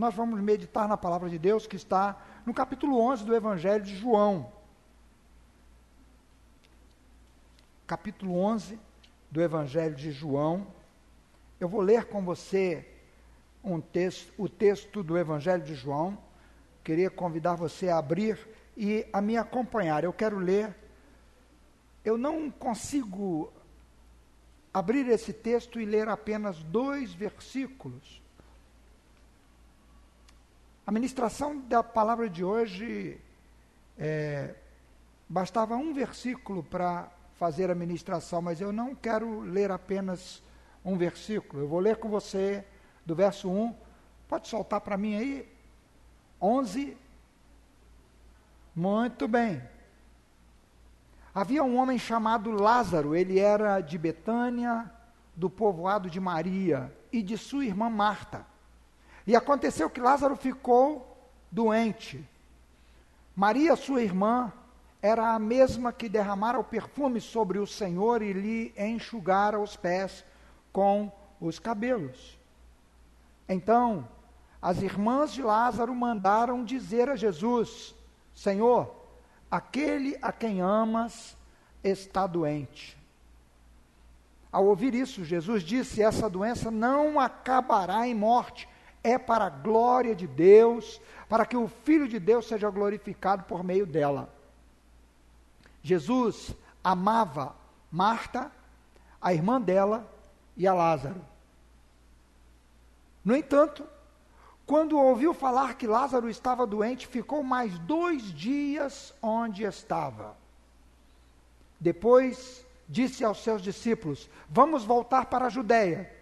nós vamos meditar na palavra de Deus que está no capítulo 11 do Evangelho de João. Capítulo 11 do Evangelho de João. Eu vou ler com você um texto, o texto do Evangelho de João. Queria convidar você a abrir e a me acompanhar. Eu quero ler. Eu não consigo abrir esse texto e ler apenas dois versículos. A ministração da palavra de hoje é, bastava um versículo para fazer a ministração, mas eu não quero ler apenas um versículo. Eu vou ler com você do verso 1. Pode soltar para mim aí? 11. Muito bem. Havia um homem chamado Lázaro, ele era de Betânia, do povoado de Maria e de sua irmã Marta. E aconteceu que Lázaro ficou doente. Maria, sua irmã, era a mesma que derramara o perfume sobre o Senhor e lhe enxugara os pés com os cabelos. Então, as irmãs de Lázaro mandaram dizer a Jesus: Senhor, aquele a quem amas está doente. Ao ouvir isso, Jesus disse: Essa doença não acabará em morte, é para a glória de Deus, para que o Filho de Deus seja glorificado por meio dela. Jesus amava Marta, a irmã dela e a Lázaro. No entanto, quando ouviu falar que Lázaro estava doente, ficou mais dois dias onde estava. Depois disse aos seus discípulos: Vamos voltar para a Judéia.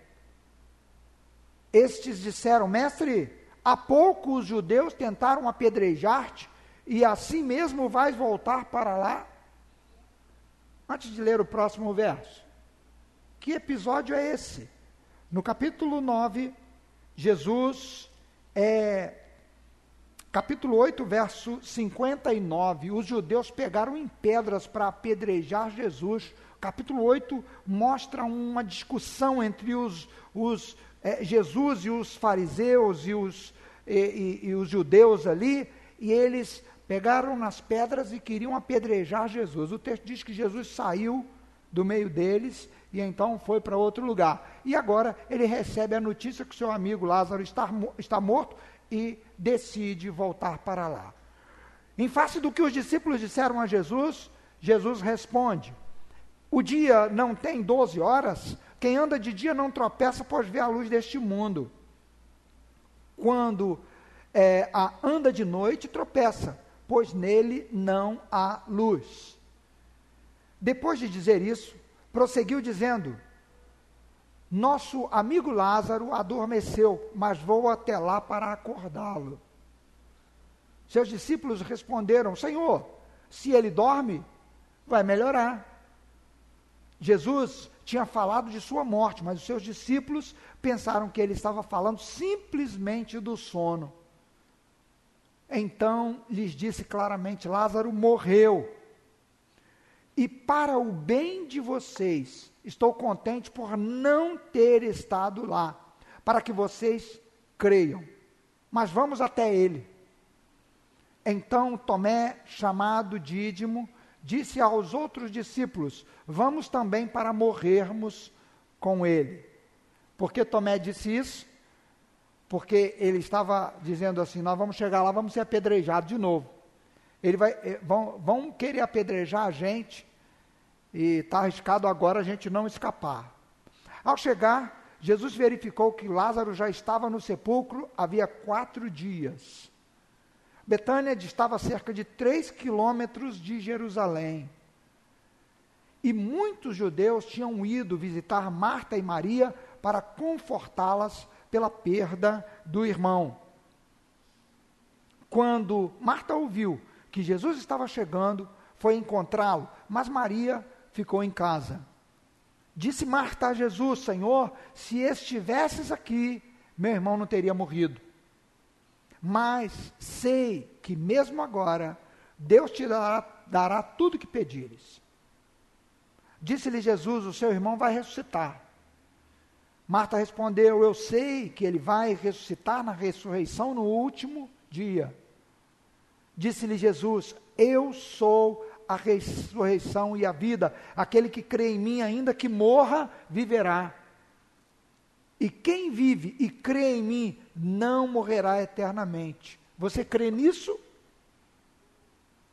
Estes disseram: Mestre, há pouco os judeus tentaram apedrejar-te, e assim mesmo vais voltar para lá? Antes de ler o próximo verso, que episódio é esse? No capítulo 9, Jesus, é, capítulo 8, verso 59, os judeus pegaram em pedras para apedrejar Jesus. Capítulo 8 mostra uma discussão entre os, os é, Jesus e os fariseus e os, e, e, e os judeus ali, e eles pegaram nas pedras e queriam apedrejar Jesus. O texto diz que Jesus saiu do meio deles e então foi para outro lugar. E agora ele recebe a notícia que seu amigo Lázaro está, está morto e decide voltar para lá. Em face do que os discípulos disseram a Jesus, Jesus responde: O dia não tem 12 horas? Quem anda de dia não tropeça, pois vê a luz deste mundo. Quando é, a, anda de noite, tropeça, pois nele não há luz. Depois de dizer isso, prosseguiu dizendo: Nosso amigo Lázaro adormeceu, mas vou até lá para acordá-lo. Seus discípulos responderam: Senhor, se ele dorme, vai melhorar. Jesus tinha falado de sua morte, mas os seus discípulos pensaram que ele estava falando simplesmente do sono. Então lhes disse claramente: Lázaro morreu. E para o bem de vocês, estou contente por não ter estado lá, para que vocês creiam. Mas vamos até ele. Então Tomé, chamado Dídimo, disse aos outros discípulos: Vamos também para morrermos com ele. Por que Tomé disse isso? Porque ele estava dizendo assim: Nós vamos chegar lá, vamos ser apedrejados de novo. Ele vai, eh, vão, vão querer apedrejar a gente e está arriscado agora a gente não escapar. Ao chegar, Jesus verificou que Lázaro já estava no sepulcro havia quatro dias. Betânia distava cerca de três quilômetros de Jerusalém. E muitos judeus tinham ido visitar Marta e Maria para confortá-las pela perda do irmão. Quando Marta ouviu que Jesus estava chegando, foi encontrá-lo, mas Maria ficou em casa. Disse Marta a Jesus: Senhor, se estivesses aqui, meu irmão não teria morrido. Mas sei que mesmo agora Deus te dará, dará tudo o que pedires. Disse-lhe Jesus: O seu irmão vai ressuscitar. Marta respondeu: Eu sei que ele vai ressuscitar na ressurreição no último dia. Disse-lhe Jesus: Eu sou a ressurreição e a vida. Aquele que crê em mim, ainda que morra, viverá. E quem vive e crê em mim não morrerá eternamente. Você crê nisso?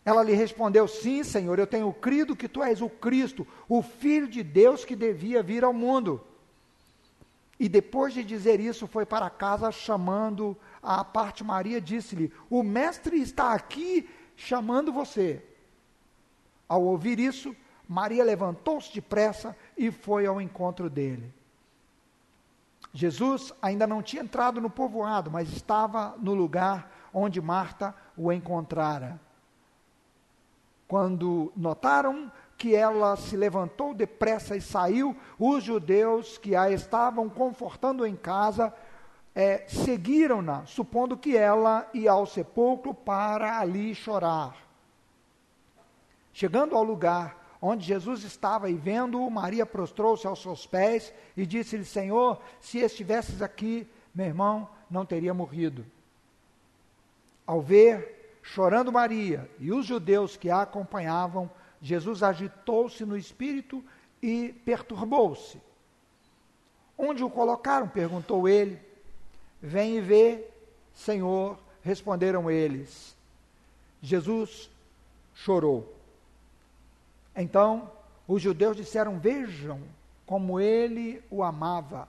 Ela lhe respondeu: Sim, Senhor, eu tenho crido que tu és o Cristo, o Filho de Deus que devia vir ao mundo. E depois de dizer isso, foi para casa chamando a parte Maria, disse-lhe: O mestre está aqui chamando você. Ao ouvir isso, Maria levantou-se depressa e foi ao encontro dele. Jesus ainda não tinha entrado no povoado, mas estava no lugar onde Marta o encontrara. Quando notaram que ela se levantou depressa e saiu, os judeus que a estavam confortando em casa é, seguiram-na, supondo que ela ia ao sepulcro para ali chorar. Chegando ao lugar onde Jesus estava e vendo-o, Maria prostrou-se aos seus pés e disse-lhe: Senhor, se estivesses aqui, meu irmão não teria morrido. Ao ver, chorando Maria e os judeus que a acompanhavam, Jesus agitou-se no espírito e perturbou-se. Onde o colocaram? perguntou ele. Vem e vê, Senhor, responderam eles. Jesus chorou. Então os judeus disseram: Vejam como ele o amava.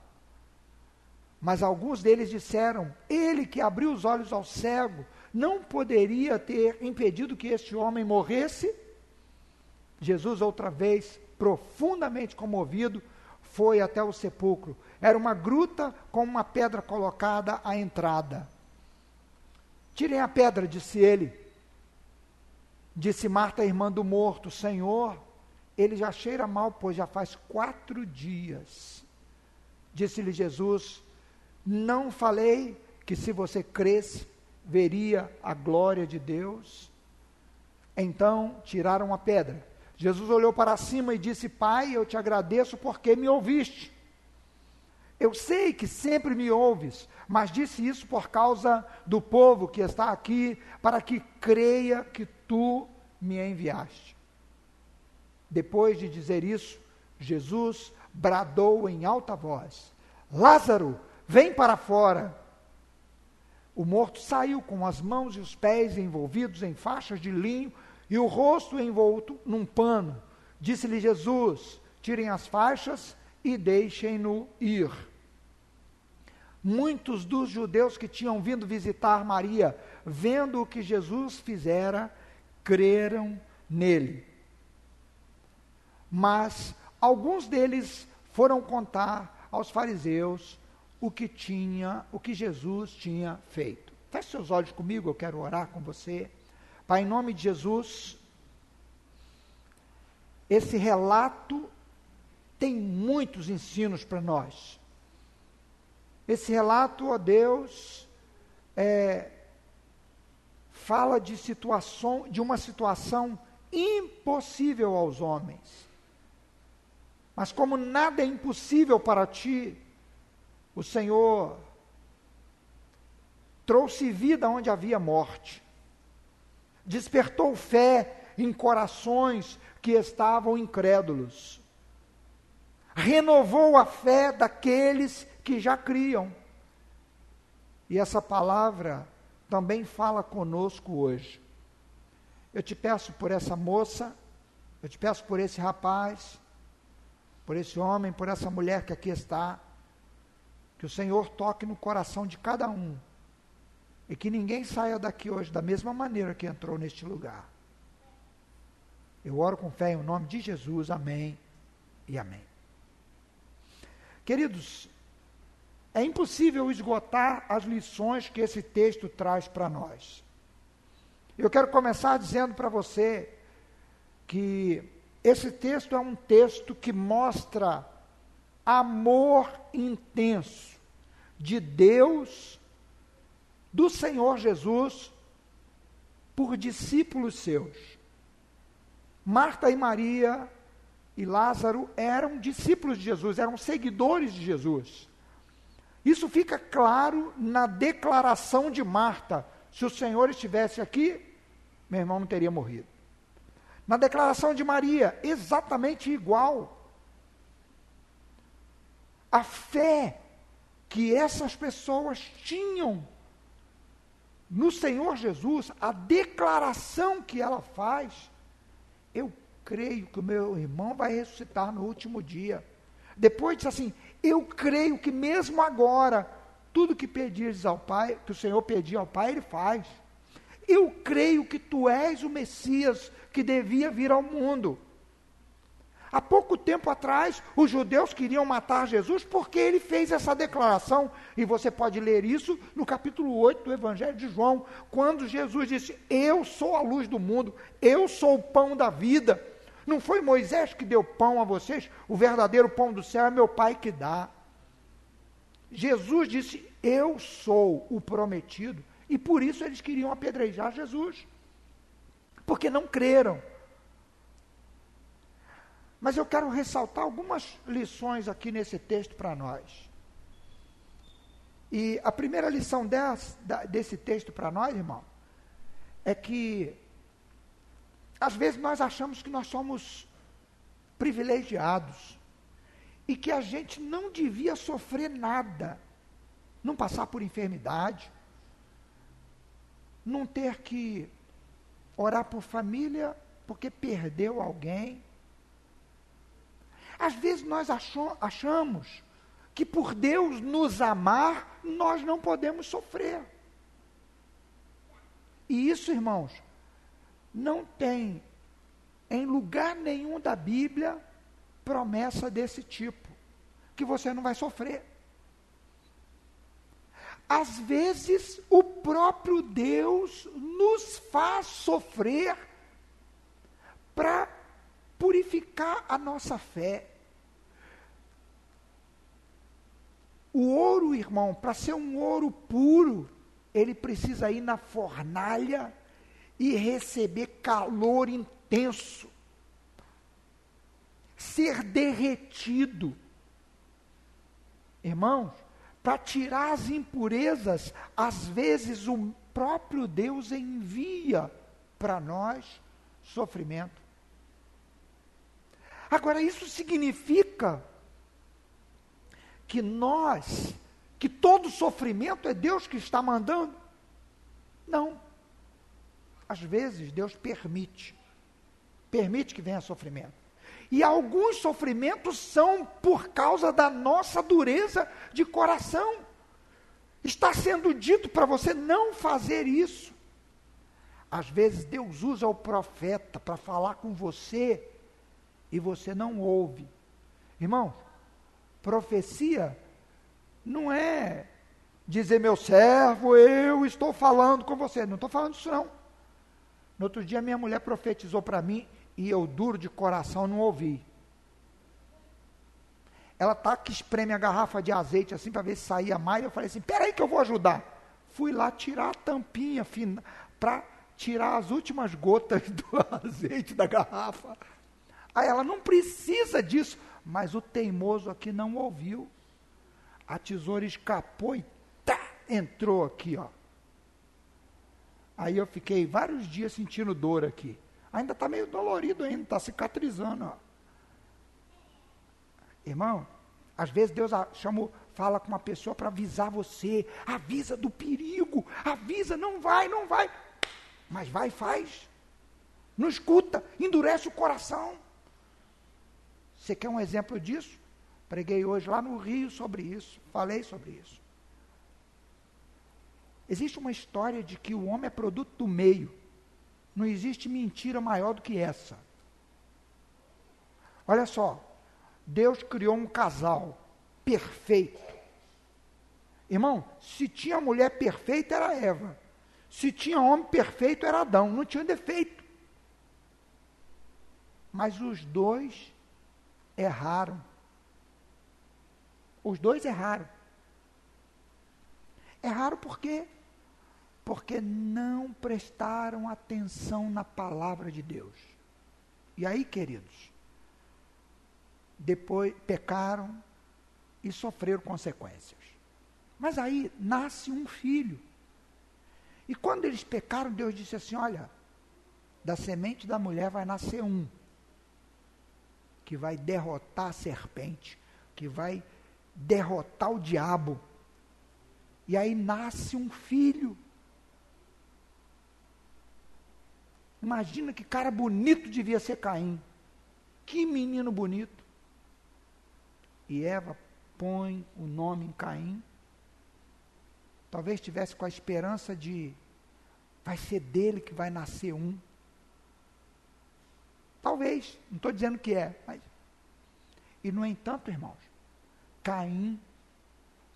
Mas alguns deles disseram: Ele que abriu os olhos ao cego, não poderia ter impedido que este homem morresse? Jesus, outra vez, profundamente comovido, foi até o sepulcro. Era uma gruta com uma pedra colocada à entrada. Tirem a pedra, disse ele. Disse Marta, irmã do morto: Senhor, ele já cheira mal, pois já faz quatro dias. Disse-lhe Jesus: Não falei que se você cresce, veria a glória de Deus? Então tiraram a pedra. Jesus olhou para cima e disse: Pai, eu te agradeço porque me ouviste. Eu sei que sempre me ouves, mas disse isso por causa do povo que está aqui, para que creia que tu me enviaste. Depois de dizer isso, Jesus bradou em alta voz: Lázaro, vem para fora. O morto saiu com as mãos e os pés envolvidos em faixas de linho e o rosto envolto num pano. Disse-lhe Jesus: Tirem as faixas e deixem-no ir. Muitos dos judeus que tinham vindo visitar Maria, vendo o que Jesus fizera, creram nele. Mas alguns deles foram contar aos fariseus o que tinha, o que Jesus tinha feito. Feche seus olhos comigo, eu quero orar com você. Pai, em nome de Jesus, esse relato tem muitos ensinos para nós. Esse relato, ó Deus, é, fala de situação, de uma situação impossível aos homens. Mas como nada é impossível para ti, o Senhor trouxe vida onde havia morte. Despertou fé em corações que estavam incrédulos. Renovou a fé daqueles que já criam. E essa palavra também fala conosco hoje. Eu te peço por essa moça, eu te peço por esse rapaz, por esse homem, por essa mulher que aqui está, que o Senhor toque no coração de cada um e que ninguém saia daqui hoje da mesma maneira que entrou neste lugar. Eu oro com fé em nome de Jesus, amém e amém. Queridos, é impossível esgotar as lições que esse texto traz para nós. Eu quero começar dizendo para você que esse texto é um texto que mostra amor intenso de Deus, do Senhor Jesus, por discípulos seus. Marta e Maria e Lázaro eram discípulos de Jesus, eram seguidores de Jesus. Isso fica claro na declaração de Marta. Se o Senhor estivesse aqui, meu irmão não teria morrido. Na declaração de Maria, exatamente igual. A fé que essas pessoas tinham no Senhor Jesus, a declaração que ela faz, eu creio que o meu irmão vai ressuscitar no último dia. Depois disse assim: Eu creio que mesmo agora, tudo que pedires ao Pai, que o Senhor pedir ao Pai, Ele faz. Eu creio que tu és o Messias que devia vir ao mundo. Há pouco tempo atrás, os judeus queriam matar Jesus porque ele fez essa declaração, e você pode ler isso no capítulo 8 do Evangelho de João, quando Jesus disse: Eu sou a luz do mundo, eu sou o pão da vida. Não foi Moisés que deu pão a vocês? O verdadeiro pão do céu é meu Pai que dá. Jesus disse: Eu sou o prometido. E por isso eles queriam apedrejar Jesus. Porque não creram. Mas eu quero ressaltar algumas lições aqui nesse texto para nós. E a primeira lição desse, desse texto para nós, irmão, é que às vezes nós achamos que nós somos privilegiados e que a gente não devia sofrer nada, não passar por enfermidade, não ter que orar por família porque perdeu alguém. Às vezes nós achamos que por Deus nos amar, nós não podemos sofrer. E isso, irmãos, não tem em lugar nenhum da Bíblia promessa desse tipo, que você não vai sofrer. Às vezes, o próprio Deus nos faz sofrer para purificar a nossa fé. O ouro, irmão, para ser um ouro puro, ele precisa ir na fornalha e receber calor intenso, ser derretido. Irmãos, para tirar as impurezas, às vezes o próprio Deus envia para nós sofrimento. Agora, isso significa que nós, que todo sofrimento é Deus que está mandando? Não. Às vezes Deus permite, permite que venha sofrimento. E alguns sofrimentos são por causa da nossa dureza de coração. Está sendo dito para você não fazer isso. Às vezes Deus usa o profeta para falar com você e você não ouve. Irmão, profecia não é dizer, meu servo, eu estou falando com você. Não estou falando isso, não. No outro dia, minha mulher profetizou para mim e eu, duro de coração, não ouvi. Ela tá que espreme a garrafa de azeite assim para ver se saía mais. Eu falei assim: peraí que eu vou ajudar. Fui lá tirar a tampinha para tirar as últimas gotas do azeite da garrafa. Aí ela não precisa disso, mas o teimoso aqui não ouviu. A tesoura escapou e tá, entrou aqui, ó. Aí eu fiquei vários dias sentindo dor aqui. Ainda está meio dolorido ainda, está cicatrizando. Ó. Irmão, às vezes Deus chama, fala com uma pessoa para avisar você, avisa do perigo, avisa, não vai, não vai. Mas vai e faz. Não escuta, endurece o coração. Você quer um exemplo disso? Preguei hoje lá no Rio sobre isso, falei sobre isso. Existe uma história de que o homem é produto do meio. Não existe mentira maior do que essa. Olha só, Deus criou um casal perfeito. Irmão, se tinha mulher perfeita era Eva. Se tinha homem perfeito era Adão, não tinha defeito. Mas os dois erraram. Os dois erraram. Erraram por quê? Porque não prestaram atenção na palavra de Deus. E aí, queridos, depois pecaram e sofreram consequências. Mas aí nasce um filho. E quando eles pecaram, Deus disse assim: Olha, da semente da mulher vai nascer um, que vai derrotar a serpente, que vai derrotar o diabo. E aí nasce um filho. Imagina que cara bonito devia ser Caim. Que menino bonito. E Eva põe o nome em Caim. Talvez tivesse com a esperança de vai ser dele que vai nascer um. Talvez, não estou dizendo que é, mas. E no entanto, irmãos, Caim,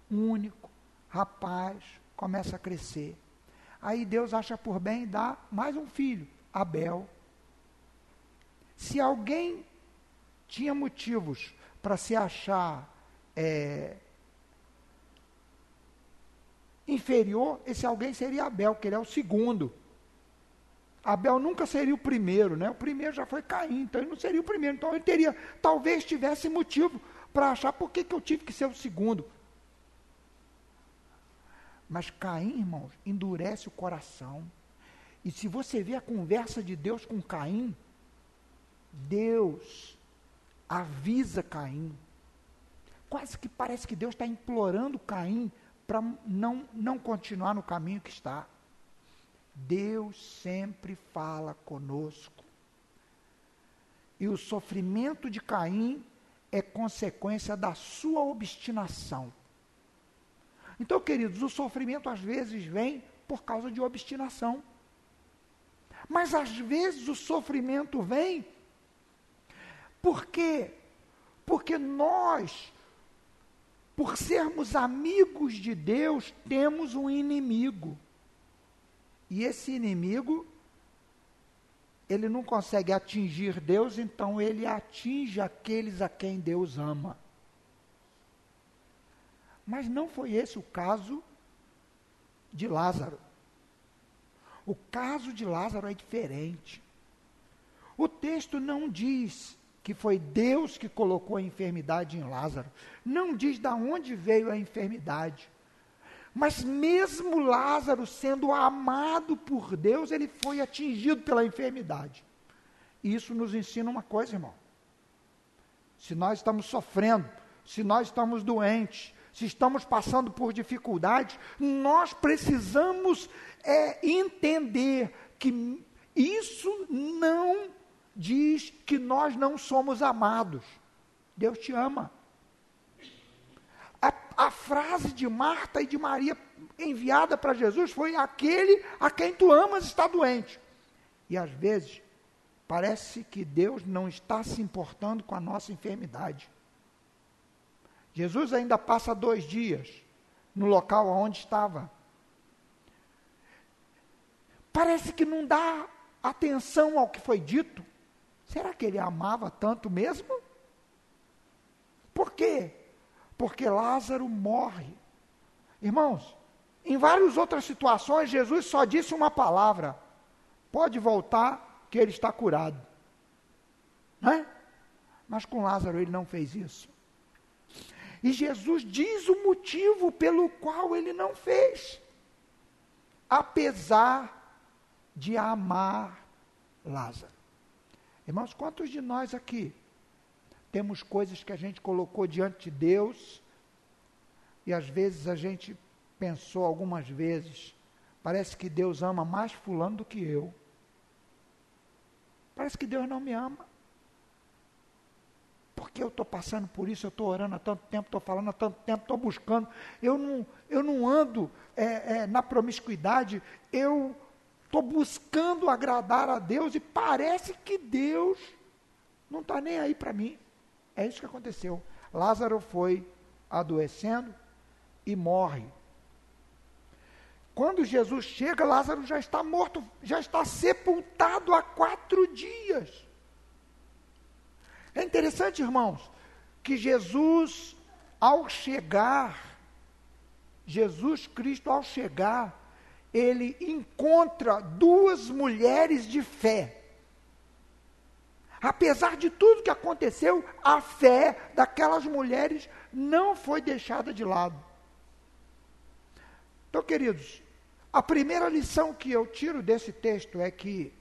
único, rapaz, começa a crescer. Aí Deus acha por bem dar mais um filho, Abel. Se alguém tinha motivos para se achar é, inferior, esse alguém seria Abel, que ele é o segundo. Abel nunca seria o primeiro, né? O primeiro já foi Caim, então ele não seria o primeiro. Então ele teria, talvez tivesse motivo para achar por que, que eu tive que ser o segundo. Mas Caim, irmãos, endurece o coração. E se você vê a conversa de Deus com Caim, Deus avisa Caim. Quase que parece que Deus está implorando Caim para não, não continuar no caminho que está. Deus sempre fala conosco. E o sofrimento de Caim é consequência da sua obstinação. Então, queridos, o sofrimento às vezes vem por causa de obstinação. Mas às vezes o sofrimento vem por quê? Porque nós, por sermos amigos de Deus, temos um inimigo. E esse inimigo, ele não consegue atingir Deus, então ele atinge aqueles a quem Deus ama. Mas não foi esse o caso de Lázaro. O caso de Lázaro é diferente. O texto não diz que foi Deus que colocou a enfermidade em Lázaro. Não diz de onde veio a enfermidade. Mas mesmo Lázaro sendo amado por Deus, ele foi atingido pela enfermidade. E isso nos ensina uma coisa, irmão. Se nós estamos sofrendo, se nós estamos doentes, se estamos passando por dificuldades, nós precisamos é, entender que isso não diz que nós não somos amados. Deus te ama. A, a frase de Marta e de Maria enviada para Jesus foi: aquele a quem tu amas está doente. E às vezes, parece que Deus não está se importando com a nossa enfermidade. Jesus ainda passa dois dias no local onde estava. Parece que não dá atenção ao que foi dito. Será que ele amava tanto mesmo? Por quê? Porque Lázaro morre. Irmãos, em várias outras situações, Jesus só disse uma palavra: pode voltar, que ele está curado. Né? Mas com Lázaro ele não fez isso. E Jesus diz o motivo pelo qual ele não fez. Apesar de amar Lázaro. Irmãos, quantos de nós aqui temos coisas que a gente colocou diante de Deus e às vezes a gente pensou algumas vezes, parece que Deus ama mais fulano do que eu. Parece que Deus não me ama. Porque eu estou passando por isso, eu estou orando há tanto tempo, estou falando há tanto tempo, estou buscando. Eu não, eu não ando é, é, na promiscuidade, eu estou buscando agradar a Deus e parece que Deus não está nem aí para mim. É isso que aconteceu. Lázaro foi adoecendo e morre. Quando Jesus chega, Lázaro já está morto, já está sepultado há quatro dias. É interessante, irmãos, que Jesus, ao chegar, Jesus Cristo, ao chegar, ele encontra duas mulheres de fé. Apesar de tudo que aconteceu, a fé daquelas mulheres não foi deixada de lado. Então, queridos, a primeira lição que eu tiro desse texto é que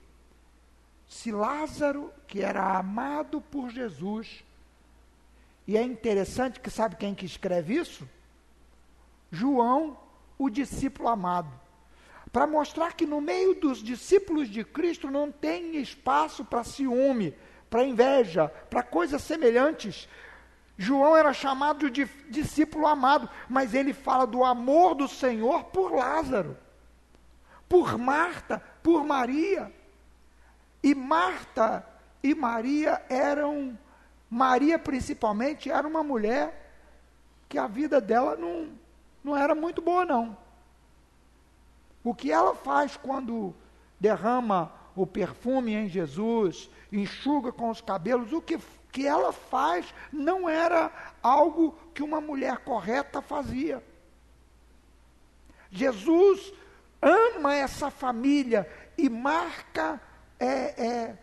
se Lázaro, que era amado por Jesus, e é interessante que sabe quem que escreve isso? João, o discípulo amado. Para mostrar que no meio dos discípulos de Cristo não tem espaço para ciúme, para inveja, para coisas semelhantes. João era chamado de discípulo amado, mas ele fala do amor do Senhor por Lázaro, por Marta, por Maria. E Marta e Maria eram, Maria principalmente, era uma mulher que a vida dela não, não era muito boa, não. O que ela faz quando derrama o perfume em Jesus, enxuga com os cabelos, o que, que ela faz não era algo que uma mulher correta fazia. Jesus ama essa família e marca é, é,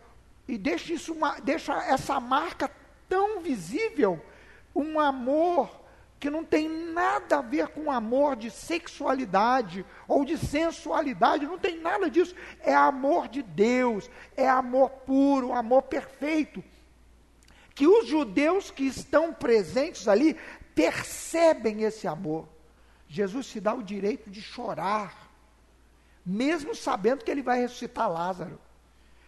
e deixa, isso, deixa essa marca tão visível, um amor que não tem nada a ver com amor de sexualidade ou de sensualidade, não tem nada disso. É amor de Deus, é amor puro, amor perfeito. Que os judeus que estão presentes ali percebem esse amor. Jesus se dá o direito de chorar, mesmo sabendo que ele vai ressuscitar Lázaro.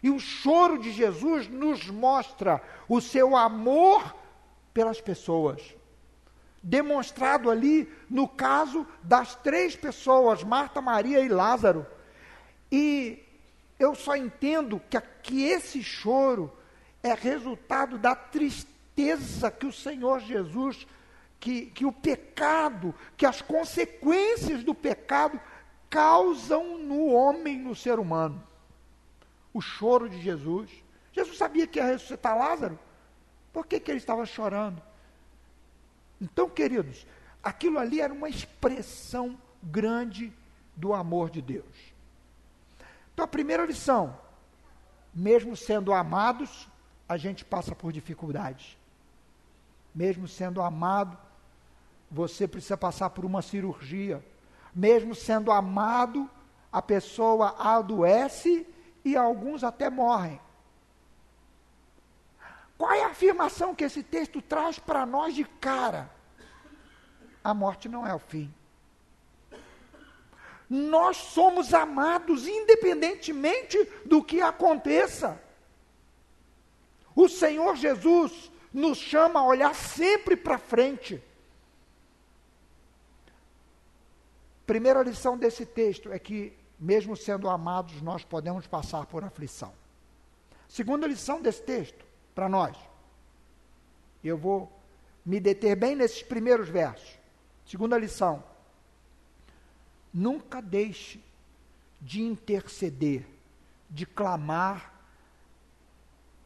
E o choro de Jesus nos mostra o seu amor pelas pessoas demonstrado ali no caso das três pessoas, Marta, Maria e Lázaro. E eu só entendo que, que esse choro é resultado da tristeza que o Senhor Jesus, que, que o pecado, que as consequências do pecado causam no homem, no ser humano. O choro de Jesus. Jesus sabia que ia ressuscitar Lázaro. Por que, que ele estava chorando? Então, queridos, aquilo ali era uma expressão grande do amor de Deus. Então, a primeira lição: mesmo sendo amados, a gente passa por dificuldades. Mesmo sendo amado, você precisa passar por uma cirurgia. Mesmo sendo amado, a pessoa adoece e alguns até morrem. Qual é a afirmação que esse texto traz para nós de cara? A morte não é o fim. Nós somos amados independentemente do que aconteça. O Senhor Jesus nos chama a olhar sempre para frente. Primeira lição desse texto é que, mesmo sendo amados, nós podemos passar por aflição. Segunda lição desse texto para nós. Eu vou me deter bem nesses primeiros versos. Segunda lição. Nunca deixe de interceder, de clamar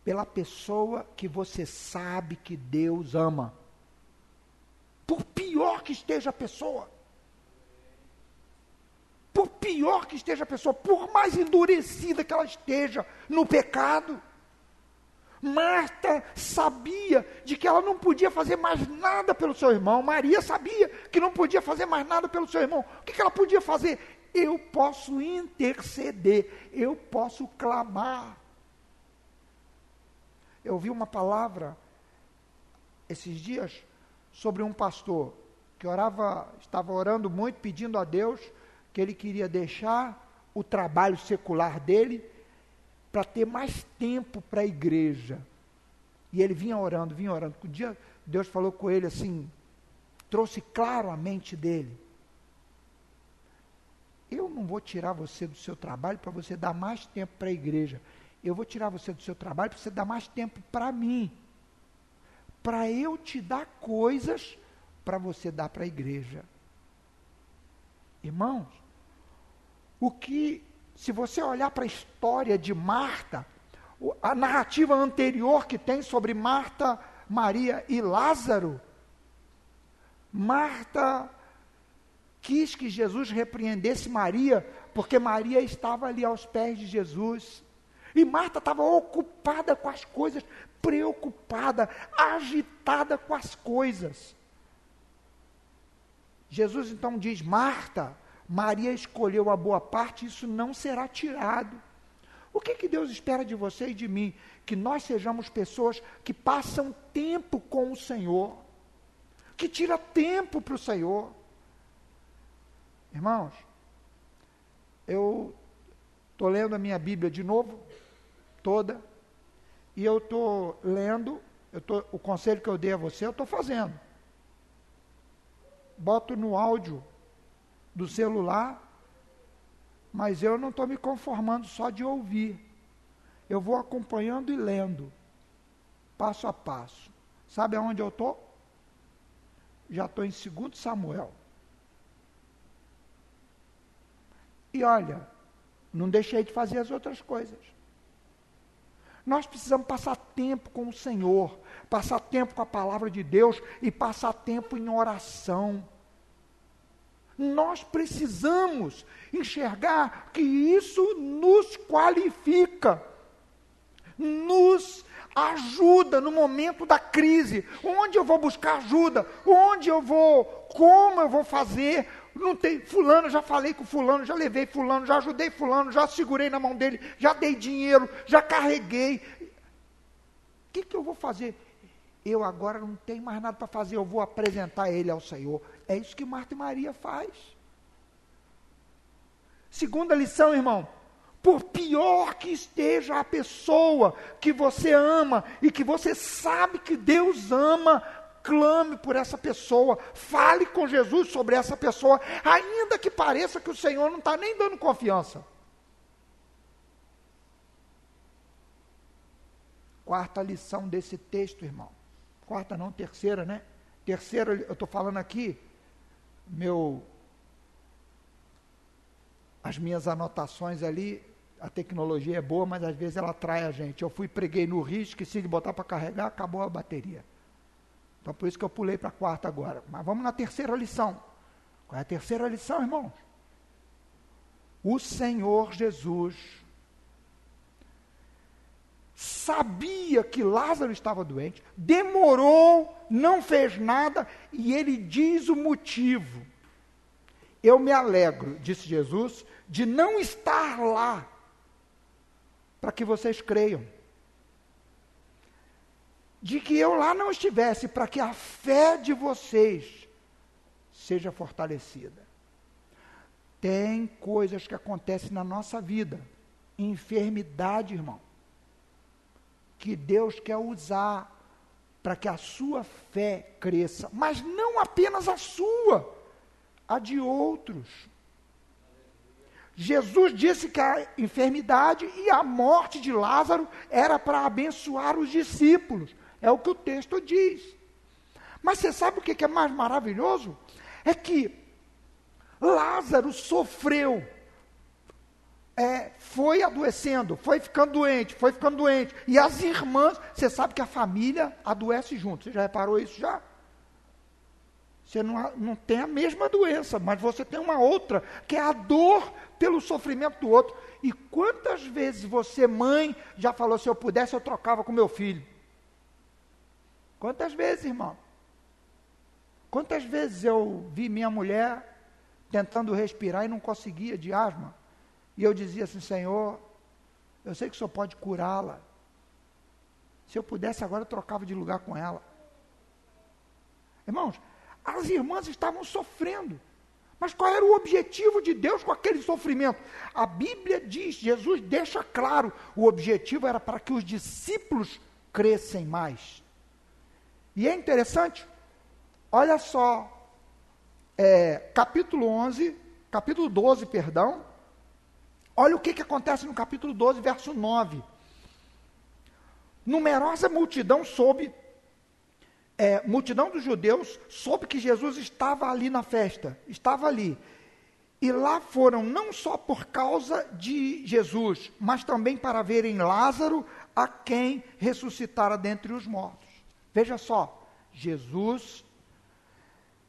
pela pessoa que você sabe que Deus ama. Por pior que esteja a pessoa. Por pior que esteja a pessoa, por mais endurecida que ela esteja no pecado. Marta sabia de que ela não podia fazer mais nada pelo seu irmão. Maria sabia que não podia fazer mais nada pelo seu irmão. O que, que ela podia fazer? Eu posso interceder, eu posso clamar. Eu ouvi uma palavra esses dias sobre um pastor que orava, estava orando muito, pedindo a Deus que ele queria deixar o trabalho secular dele para ter mais tempo para a igreja. E ele vinha orando, vinha orando. Um dia Deus falou com ele assim, trouxe claro a mente dele. Eu não vou tirar você do seu trabalho para você dar mais tempo para a igreja. Eu vou tirar você do seu trabalho para você dar mais tempo para mim. Para eu te dar coisas para você dar para a igreja. Irmãos, o que se você olhar para a história de Marta, a narrativa anterior que tem sobre Marta, Maria e Lázaro, Marta quis que Jesus repreendesse Maria, porque Maria estava ali aos pés de Jesus. E Marta estava ocupada com as coisas, preocupada, agitada com as coisas. Jesus então diz: Marta, Maria escolheu a boa parte, isso não será tirado. O que, que Deus espera de você e de mim? Que nós sejamos pessoas que passam tempo com o Senhor, que tira tempo para o Senhor. Irmãos, eu estou lendo a minha Bíblia de novo, toda, e eu estou lendo, eu tô, o conselho que eu dei a você, eu estou fazendo. Boto no áudio do celular, mas eu não estou me conformando só de ouvir. Eu vou acompanhando e lendo, passo a passo. Sabe aonde eu estou? Já estou em 2 Samuel. E olha, não deixei de fazer as outras coisas. Nós precisamos passar tempo com o Senhor, passar tempo com a palavra de Deus e passar tempo em oração. Nós precisamos enxergar que isso nos qualifica, nos ajuda no momento da crise. Onde eu vou buscar ajuda? Onde eu vou? Como eu vou fazer? Não tem fulano, já falei com fulano, já levei fulano, já ajudei fulano, já segurei na mão dele, já dei dinheiro, já carreguei. O que, que eu vou fazer? Eu agora não tenho mais nada para fazer, eu vou apresentar ele ao Senhor. É isso que Marta e Maria faz. Segunda lição, irmão. Por pior que esteja a pessoa que você ama e que você sabe que Deus ama, clame por essa pessoa, fale com Jesus sobre essa pessoa, ainda que pareça que o Senhor não está nem dando confiança. Quarta lição desse texto, irmão. Quarta não, terceira, né? Terceira, eu estou falando aqui, meu, as minhas anotações ali, a tecnologia é boa, mas às vezes ela atrai a gente. Eu fui, preguei no Rio, esqueci de botar para carregar, acabou a bateria. Então por isso que eu pulei para a quarta agora. Mas vamos na terceira lição. Qual é a terceira lição, irmãos? O Senhor Jesus sabia que Lázaro estava doente, demorou, não fez nada, e ele diz o motivo. Eu me alegro, disse Jesus, de não estar lá, para que vocês creiam. De que eu lá não estivesse, para que a fé de vocês seja fortalecida. Tem coisas que acontecem na nossa vida, enfermidade, irmão que Deus quer usar para que a sua fé cresça, mas não apenas a sua, a de outros. Jesus disse que a enfermidade e a morte de Lázaro era para abençoar os discípulos. É o que o texto diz. Mas você sabe o que é mais maravilhoso? É que Lázaro sofreu é, foi adoecendo, foi ficando doente, foi ficando doente. E as irmãs, você sabe que a família adoece junto. Você já reparou isso já? Você não, não tem a mesma doença, mas você tem uma outra, que é a dor pelo sofrimento do outro. E quantas vezes você, mãe, já falou: se eu pudesse, eu trocava com meu filho? Quantas vezes, irmão? Quantas vezes eu vi minha mulher tentando respirar e não conseguia de asma? E eu dizia assim: Senhor, eu sei que o Senhor pode curá-la. Se eu pudesse agora, eu trocava de lugar com ela. Irmãos, as irmãs estavam sofrendo. Mas qual era o objetivo de Deus com aquele sofrimento? A Bíblia diz, Jesus deixa claro, o objetivo era para que os discípulos crescem mais. E é interessante, olha só, é, capítulo 11, capítulo 12, perdão, Olha o que, que acontece no capítulo 12, verso 9. Numerosa multidão soube, é, multidão dos judeus soube que Jesus estava ali na festa, estava ali. E lá foram não só por causa de Jesus, mas também para verem Lázaro, a quem ressuscitara dentre os mortos. Veja só, Jesus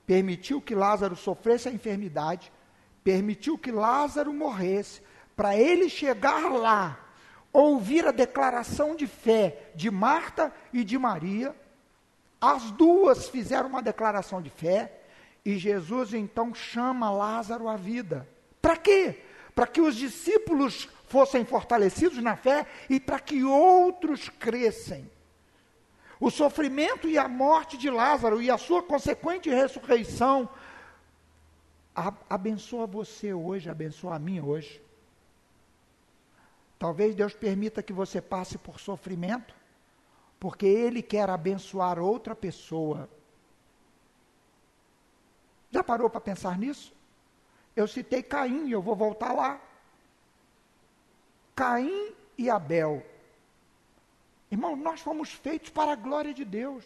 permitiu que Lázaro sofresse a enfermidade, permitiu que Lázaro morresse, para ele chegar lá, ouvir a declaração de fé de Marta e de Maria, as duas fizeram uma declaração de fé, E Jesus então chama Lázaro à vida. Para quê? Para que os discípulos fossem fortalecidos na fé e para que outros crescem. O sofrimento e a morte de Lázaro e a sua consequente ressurreição abençoa você hoje, abençoa a mim hoje. Talvez Deus permita que você passe por sofrimento, porque Ele quer abençoar outra pessoa. Já parou para pensar nisso? Eu citei Caim eu vou voltar lá. Caim e Abel. Irmão, nós fomos feitos para a glória de Deus.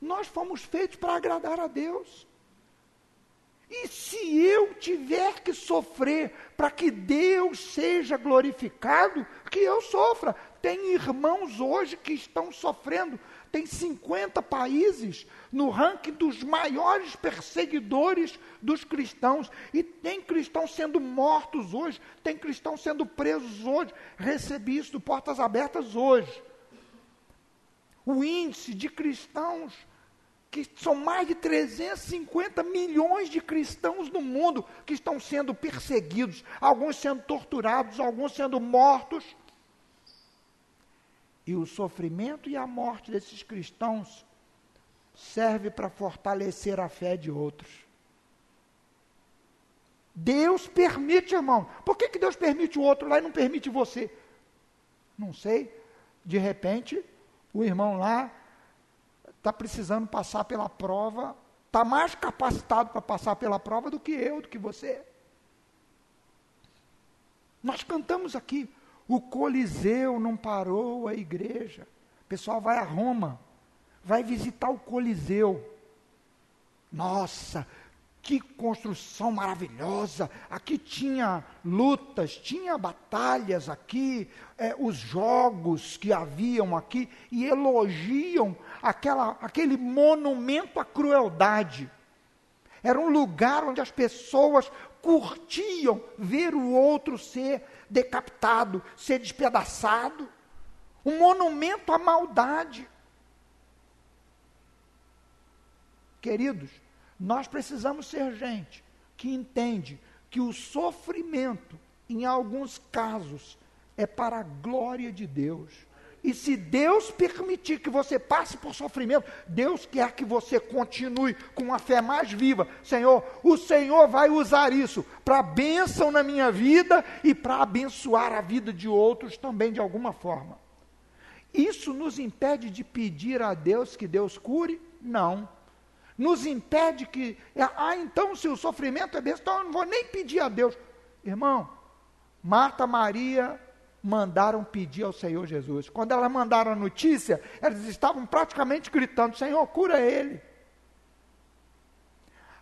Nós fomos feitos para agradar a Deus. E se eu tiver que sofrer para que Deus seja glorificado, que eu sofra. Tem irmãos hoje que estão sofrendo. Tem 50 países no ranking dos maiores perseguidores dos cristãos. E tem cristãos sendo mortos hoje, tem cristãos sendo presos hoje. Recebi isso do Portas Abertas hoje. O índice de cristãos, que são mais de 350 milhões de cristãos no mundo que estão sendo perseguidos, alguns sendo torturados, alguns sendo mortos. E o sofrimento e a morte desses cristãos serve para fortalecer a fé de outros. Deus permite, irmão. Por que, que Deus permite o outro lá e não permite você? Não sei. De repente, o irmão lá está precisando passar pela prova, está mais capacitado para passar pela prova do que eu, do que você. Nós cantamos aqui, o Coliseu não parou a igreja. O pessoal vai a Roma, vai visitar o Coliseu. Nossa, que construção maravilhosa! Aqui tinha lutas, tinha batalhas aqui, é, os jogos que haviam aqui, e elogiam aquela, aquele monumento à crueldade. Era um lugar onde as pessoas curtiam ver o outro ser decapitado, ser despedaçado. Um monumento à maldade. Queridos, nós precisamos ser gente que entende que o sofrimento, em alguns casos, é para a glória de Deus. E se Deus permitir que você passe por sofrimento, Deus quer que você continue com uma fé mais viva. Senhor, o Senhor vai usar isso para bênção na minha vida e para abençoar a vida de outros também de alguma forma. Isso nos impede de pedir a Deus que Deus cure? Não. Nos impede que, ah, então se o sofrimento é bênção, então eu não vou nem pedir a Deus. Irmão, Marta, Maria mandaram pedir ao Senhor Jesus. Quando elas mandaram a notícia, elas estavam praticamente gritando: Senhor, cura ele.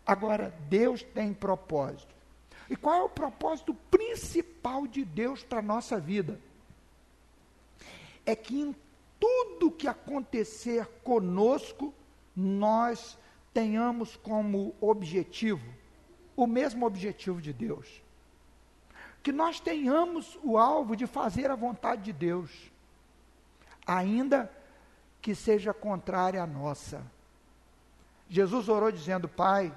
Agora, Deus tem propósito. E qual é o propósito principal de Deus para a nossa vida? É que em tudo que acontecer conosco, nós tenhamos como objetivo o mesmo objetivo de Deus que nós tenhamos o alvo de fazer a vontade de Deus, ainda que seja contrária à nossa. Jesus orou dizendo: Pai,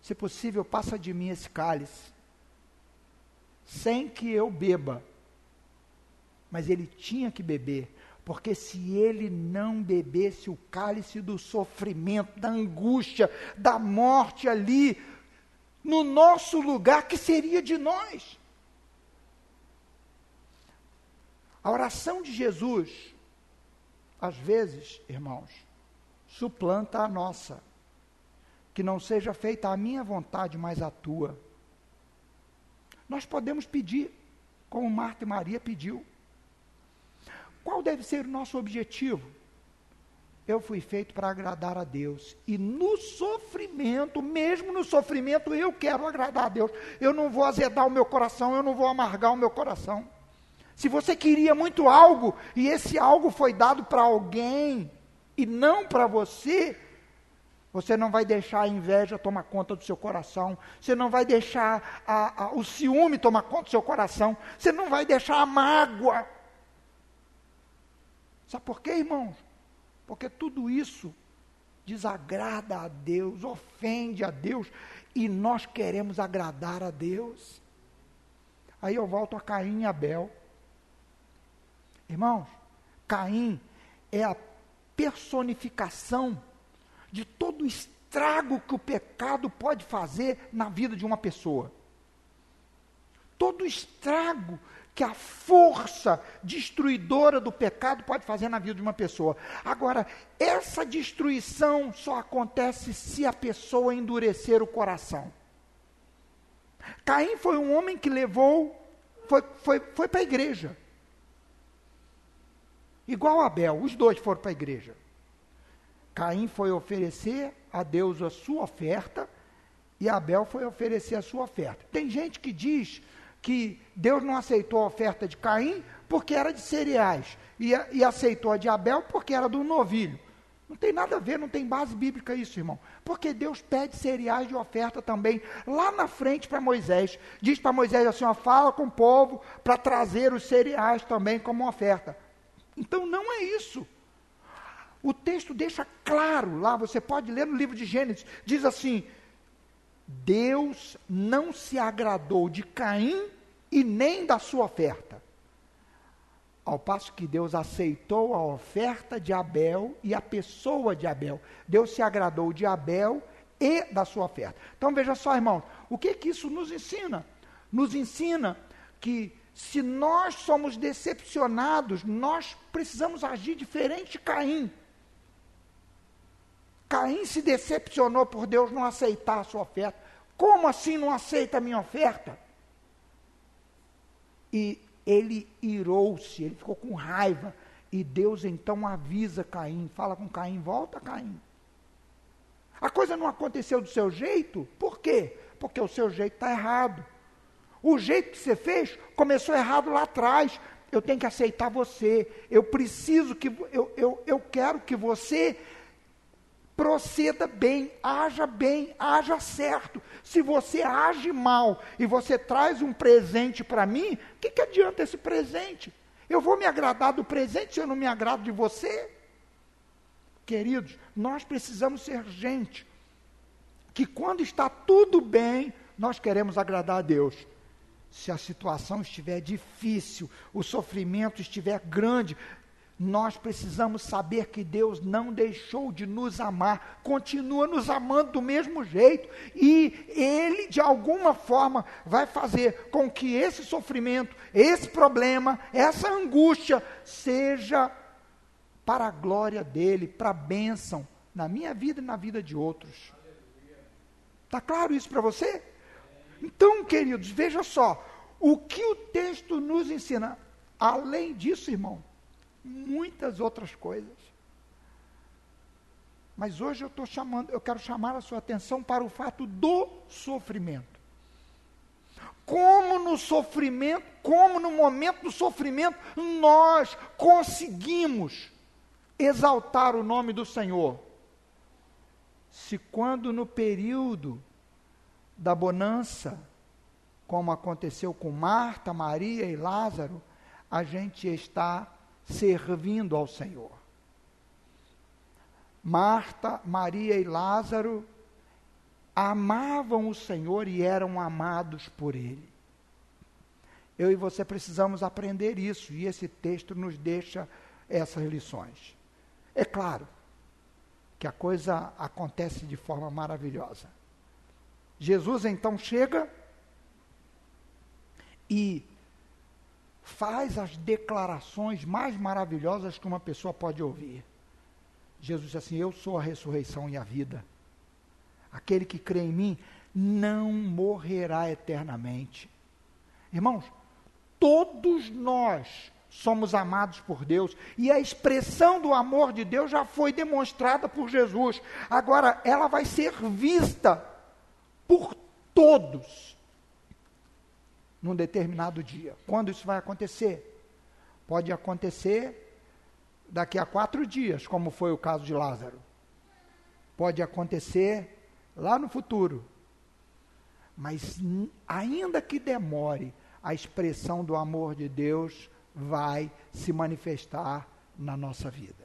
se possível, passa de mim esse cálice, sem que eu beba. Mas ele tinha que beber, porque se ele não bebesse o cálice do sofrimento, da angústia, da morte ali, no nosso lugar, que seria de nós. A oração de Jesus, às vezes, irmãos, suplanta a nossa. Que não seja feita a minha vontade, mas a tua. Nós podemos pedir, como Marta e Maria pediu. Qual deve ser o nosso objetivo? Eu fui feito para agradar a Deus. E no sofrimento, mesmo no sofrimento, eu quero agradar a Deus. Eu não vou azedar o meu coração, eu não vou amargar o meu coração. Se você queria muito algo e esse algo foi dado para alguém e não para você, você não vai deixar a inveja tomar conta do seu coração, você não vai deixar a, a, o ciúme tomar conta do seu coração, você não vai deixar a mágoa. Sabe por quê, irmãos? Porque tudo isso desagrada a Deus, ofende a Deus, e nós queremos agradar a Deus. Aí eu volto a Caim e Abel. Irmãos, Caim é a personificação de todo o estrago que o pecado pode fazer na vida de uma pessoa. Todo o estrago que a força destruidora do pecado pode fazer na vida de uma pessoa. Agora, essa destruição só acontece se a pessoa endurecer o coração. Caim foi um homem que levou, foi, foi, foi para a igreja. Igual Abel, os dois foram para a igreja. Caim foi oferecer a Deus a sua oferta e Abel foi oferecer a sua oferta. Tem gente que diz que Deus não aceitou a oferta de Caim porque era de cereais, e, e aceitou a de Abel porque era do novilho. Não tem nada a ver, não tem base bíblica isso, irmão. Porque Deus pede cereais de oferta também, lá na frente para Moisés. Diz para Moisés assim: ó, fala com o povo para trazer os cereais também como oferta. Então não é isso. O texto deixa claro lá, você pode ler no livro de Gênesis, diz assim: Deus não se agradou de Caim e nem da sua oferta. Ao passo que Deus aceitou a oferta de Abel e a pessoa de Abel. Deus se agradou de Abel e da sua oferta. Então veja só, irmãos, o que que isso nos ensina? Nos ensina que se nós somos decepcionados, nós precisamos agir diferente de Caim. Caim se decepcionou por Deus não aceitar a sua oferta. Como assim não aceita a minha oferta? E ele irou-se, ele ficou com raiva. E Deus então avisa Caim, fala com Caim, volta Caim. A coisa não aconteceu do seu jeito, por quê? Porque o seu jeito está errado. O jeito que você fez começou errado lá atrás. Eu tenho que aceitar você. Eu preciso que. Eu, eu, eu quero que você proceda bem, haja bem, haja certo. Se você age mal e você traz um presente para mim, o que, que adianta esse presente? Eu vou me agradar do presente se eu não me agrado de você? Queridos, nós precisamos ser gente que quando está tudo bem, nós queremos agradar a Deus. Se a situação estiver difícil, o sofrimento estiver grande, nós precisamos saber que Deus não deixou de nos amar, continua nos amando do mesmo jeito, e Ele, de alguma forma, vai fazer com que esse sofrimento, esse problema, essa angústia, seja para a glória dEle, para a bênção na minha vida e na vida de outros. Está claro isso para você? Então, queridos, veja só, o que o texto nos ensina, além disso, irmão, muitas outras coisas. Mas hoje eu estou chamando, eu quero chamar a sua atenção para o fato do sofrimento. Como no sofrimento, como no momento do sofrimento, nós conseguimos exaltar o nome do Senhor. Se quando no período da bonança, como aconteceu com Marta, Maria e Lázaro, a gente está servindo ao Senhor. Marta, Maria e Lázaro amavam o Senhor e eram amados por Ele. Eu e você precisamos aprender isso, e esse texto nos deixa essas lições. É claro que a coisa acontece de forma maravilhosa. Jesus então chega e faz as declarações mais maravilhosas que uma pessoa pode ouvir. Jesus disse assim: Eu sou a ressurreição e a vida. Aquele que crê em mim não morrerá eternamente. Irmãos, todos nós somos amados por Deus e a expressão do amor de Deus já foi demonstrada por Jesus. Agora, ela vai ser vista por todos num determinado dia. Quando isso vai acontecer? Pode acontecer daqui a quatro dias, como foi o caso de Lázaro. Pode acontecer lá no futuro. Mas ainda que demore, a expressão do amor de Deus vai se manifestar na nossa vida.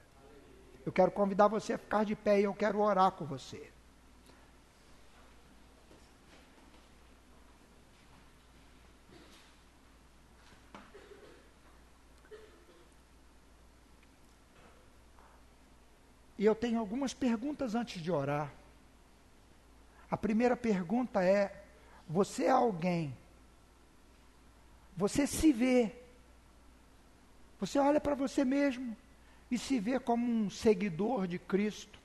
Eu quero convidar você a ficar de pé e eu quero orar com você. E eu tenho algumas perguntas antes de orar. A primeira pergunta é: você é alguém? Você se vê? Você olha para você mesmo e se vê como um seguidor de Cristo?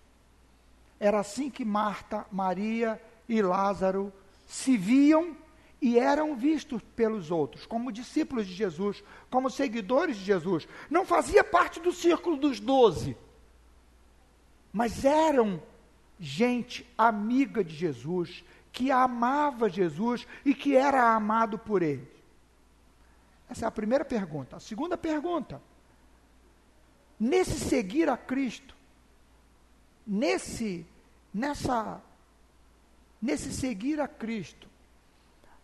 Era assim que Marta, Maria e Lázaro se viam e eram vistos pelos outros, como discípulos de Jesus, como seguidores de Jesus. Não fazia parte do círculo dos doze, mas eram gente amiga de Jesus, que amava Jesus e que era amado por ele. Essa é a primeira pergunta. A segunda pergunta: nesse seguir a Cristo, nesse nessa nesse seguir a Cristo,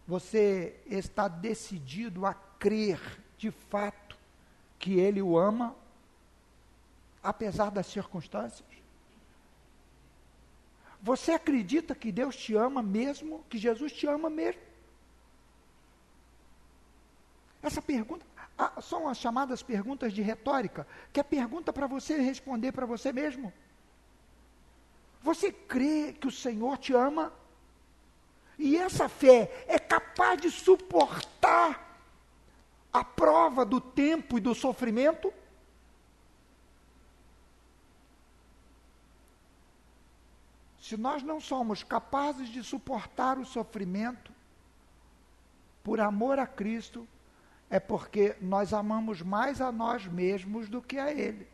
você está decidido a crer de fato que ele o ama apesar das circunstâncias? Você acredita que Deus te ama mesmo? Que Jesus te ama mesmo? Essa pergunta ah, são as chamadas perguntas de retórica, que é pergunta para você responder para você mesmo. Você crê que o Senhor te ama? E essa fé é capaz de suportar a prova do tempo e do sofrimento? Se nós não somos capazes de suportar o sofrimento por amor a Cristo, é porque nós amamos mais a nós mesmos do que a Ele.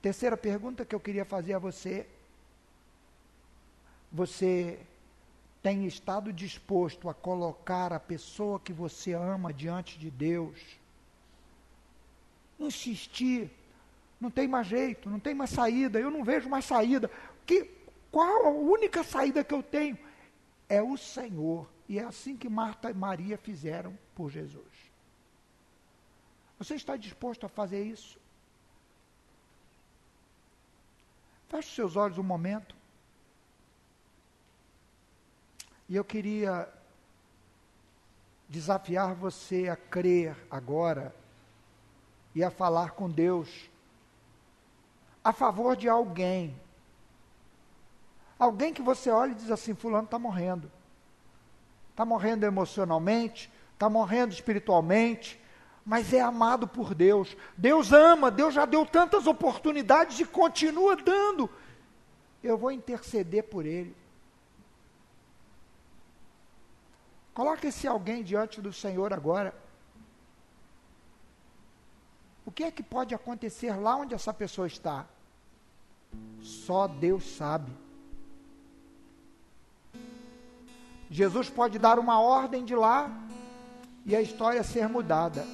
Terceira pergunta que eu queria fazer a você: você tem estado disposto a colocar a pessoa que você ama diante de Deus? Insistir. Não tem mais jeito, não tem mais saída, eu não vejo mais saída. Que, qual a única saída que eu tenho? É o Senhor. E é assim que Marta e Maria fizeram por Jesus. Você está disposto a fazer isso? Feche os seus olhos um momento. E eu queria desafiar você a crer agora e a falar com Deus a favor de alguém. Alguém que você olha e diz assim: Fulano está morrendo. Está morrendo emocionalmente, está morrendo espiritualmente, mas é amado por Deus. Deus ama, Deus já deu tantas oportunidades e continua dando. Eu vou interceder por ele. Coloque esse alguém diante do Senhor agora. O que é que pode acontecer lá onde essa pessoa está? Só Deus sabe. Jesus pode dar uma ordem de lá e a história ser mudada.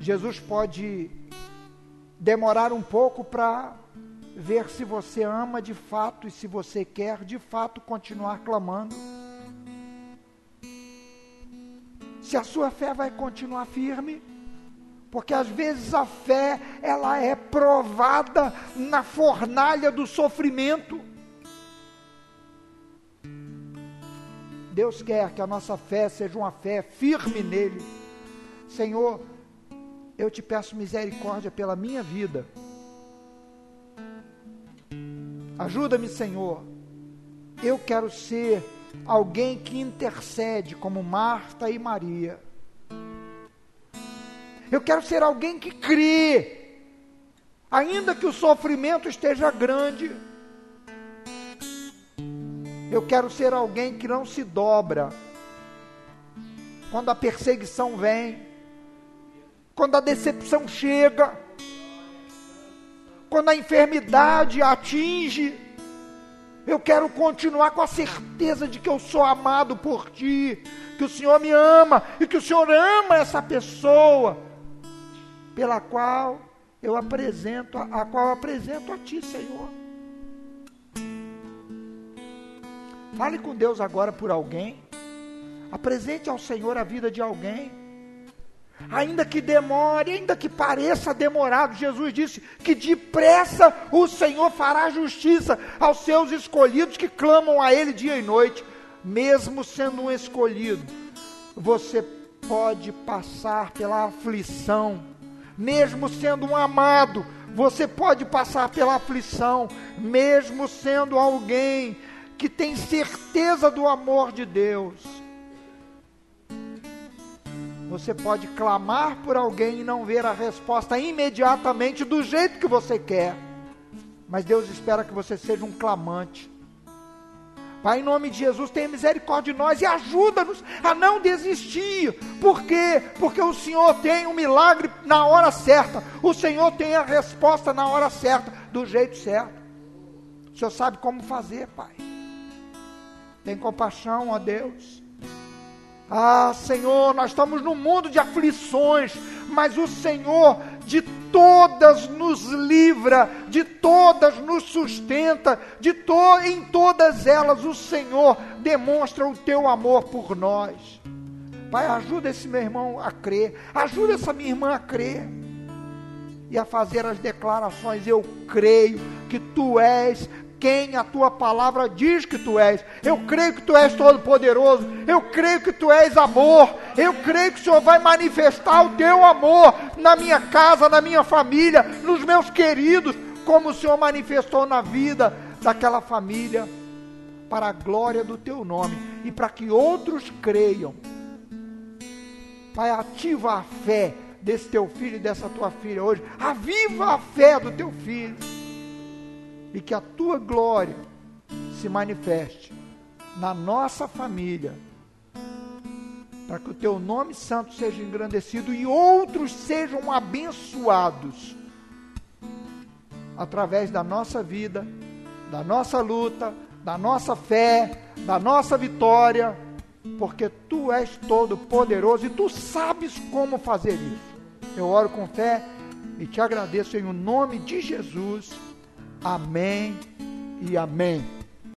Jesus pode demorar um pouco para ver se você ama de fato e se você quer de fato continuar clamando se a sua fé vai continuar firme, porque às vezes a fé ela é provada na fornalha do sofrimento. Deus quer que a nossa fé seja uma fé firme nele. Senhor, eu te peço misericórdia pela minha vida. Ajuda-me, Senhor. Eu quero ser alguém que intercede, como Marta e Maria. Eu quero ser alguém que crê, ainda que o sofrimento esteja grande. Eu quero ser alguém que não se dobra quando a perseguição vem, quando a decepção chega, quando a enfermidade atinge eu quero continuar com a certeza de que eu sou amado por ti, que o Senhor me ama e que o Senhor ama essa pessoa pela qual eu apresento, a qual eu apresento a ti, Senhor. Fale com Deus agora por alguém. Apresente ao Senhor a vida de alguém. Ainda que demore, ainda que pareça demorado, Jesus disse que depressa o Senhor fará justiça aos seus escolhidos que clamam a Ele dia e noite. Mesmo sendo um escolhido, você pode passar pela aflição, mesmo sendo um amado, você pode passar pela aflição, mesmo sendo alguém que tem certeza do amor de Deus. Você pode clamar por alguém e não ver a resposta imediatamente do jeito que você quer. Mas Deus espera que você seja um clamante. Pai, em nome de Jesus, tenha misericórdia de nós e ajuda-nos a não desistir. Por quê? Porque o Senhor tem um milagre na hora certa. O Senhor tem a resposta na hora certa, do jeito certo. O Senhor sabe como fazer, Pai. Tem compaixão, ó Deus. Ah, Senhor, nós estamos num mundo de aflições, mas o Senhor de todas nos livra, de todas nos sustenta, de to em todas elas o Senhor demonstra o teu amor por nós. Pai, ajuda esse meu irmão a crer, ajuda essa minha irmã a crer e a fazer as declarações: eu creio que tu és quem a tua palavra diz que tu és. Eu creio que tu és todo-poderoso. Eu creio que tu és amor. Eu creio que o Senhor vai manifestar o teu amor na minha casa, na minha família, nos meus queridos, como o Senhor manifestou na vida daquela família, para a glória do teu nome e para que outros creiam. Pai, ativa a fé desse teu filho e dessa tua filha hoje. Aviva a fé do teu filho e que a tua glória se manifeste na nossa família, para que o teu nome santo seja engrandecido e outros sejam abençoados através da nossa vida, da nossa luta, da nossa fé, da nossa vitória, porque tu és todo poderoso e tu sabes como fazer isso. Eu oro com fé e te agradeço em o nome de Jesus. Amém e amém.